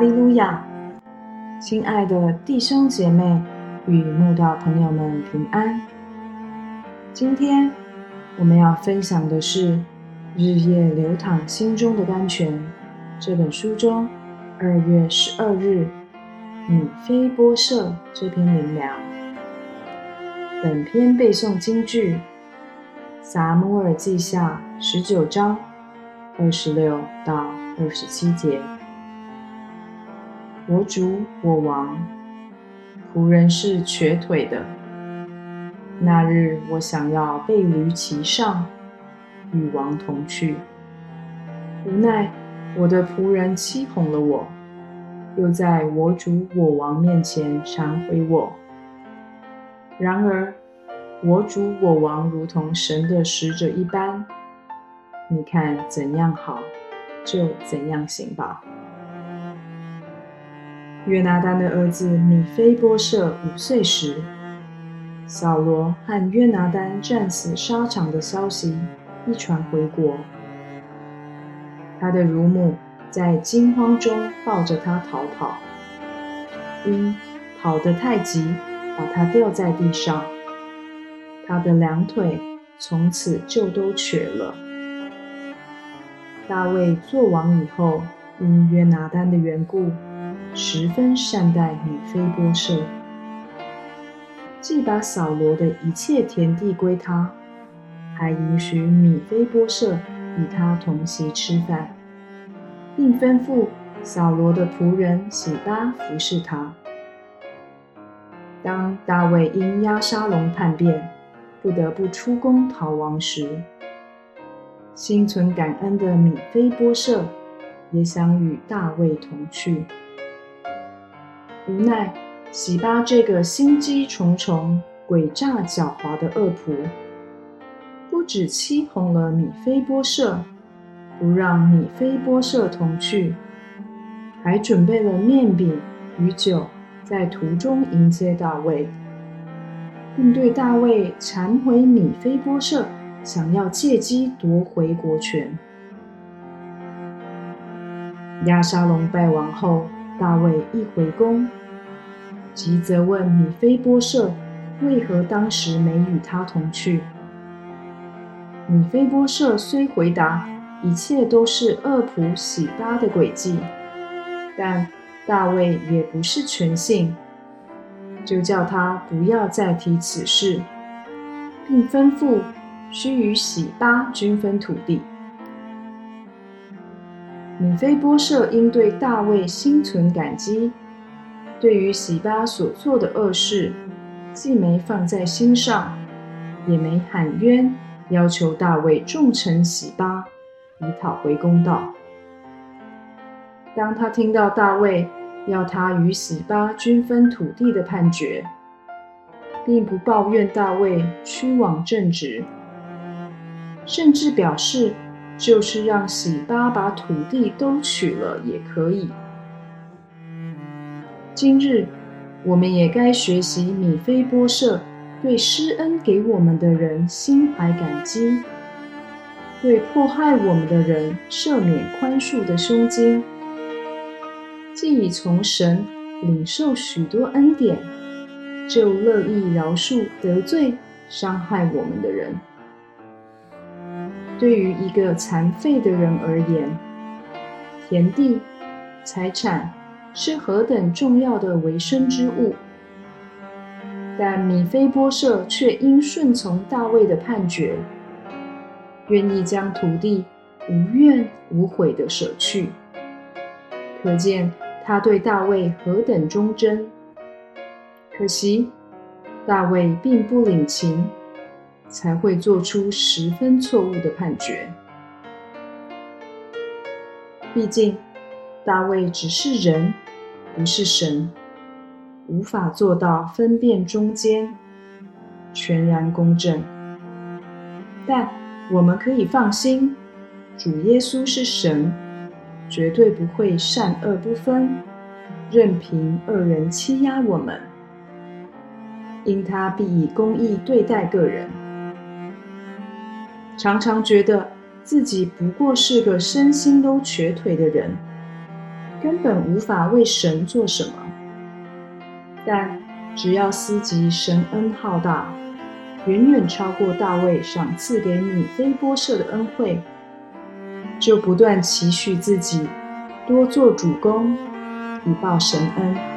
利路亚！亲爱的弟兄姐妹与慕道朋友们平安。今天我们要分享的是《日夜流淌心中的甘泉》这本书中二月十二日米菲波设这篇灵粮。本篇背诵京剧《撒母耳记下》十九章二十六到二十七节。我主我王，仆人是瘸腿的。那日我想要背驴骑上，与王同去，无奈我的仆人欺哄了我，又在我主我王面前忏悔我。然而我主我王如同神的使者一般，你看怎样好，就怎样行吧。约拿丹的儿子米菲波设五岁时，扫罗和约拿丹战死沙场的消息一传回国，他的乳母在惊慌中抱着他逃跑，因跑得太急，把他掉在地上，他的两腿从此就都瘸了。大卫做王以后，因约拿丹的缘故。十分善待米菲波设，既把扫罗的一切田地归他，还允许米菲波设与他同席吃饭，并吩咐扫罗的仆人喜巴服侍他。当大卫因押沙龙叛变，不得不出宫逃亡时，心存感恩的米菲波设也想与大卫同去。无奈，喜巴这个心机重重、诡诈狡猾的恶仆，不止欺哄了米菲波设，不让米菲波设同去，还准备了面饼与酒，在途中迎接大卫，并对大卫忏悔米菲波设想要借机夺回国权。亚沙龙败亡后，大卫一回宫。即责问米菲波设为何当时没与他同去。米菲波设虽回答一切都是恶仆喜巴的诡计，但大卫也不是全信，就叫他不要再提此事，并吩咐须与喜巴均分土地。米菲波设因对大卫心存感激。对于喜巴所做的恶事，既没放在心上，也没喊冤，要求大卫重惩喜巴，以讨回公道。当他听到大卫要他与喜巴均分土地的判决，并不抱怨大卫屈枉正直，甚至表示就是让喜巴把土地都取了也可以。今日，我们也该学习米菲波设对施恩给我们的人心怀感激，对迫害我们的人赦免宽恕的胸襟。既已从神领受许多恩典，就乐意饶恕得罪、伤害我们的人。对于一个残废的人而言，田地、财产。是何等重要的维生之物，但米菲波设却因顺从大卫的判决，愿意将土地无怨无悔的舍去，可见他对大卫何等忠贞。可惜大卫并不领情，才会做出十分错误的判决。毕竟。大卫只是人，不是神，无法做到分辨中间，全然公正。但我们可以放心，主耶稣是神，绝对不会善恶不分，任凭恶人欺压我们，因他必以公义对待个人。常常觉得自己不过是个身心都瘸腿的人。根本无法为神做什么。但只要思及神恩浩大，远远超过大卫赏赐给米非波设的恩惠，就不断期许自己多做主公，以报神恩。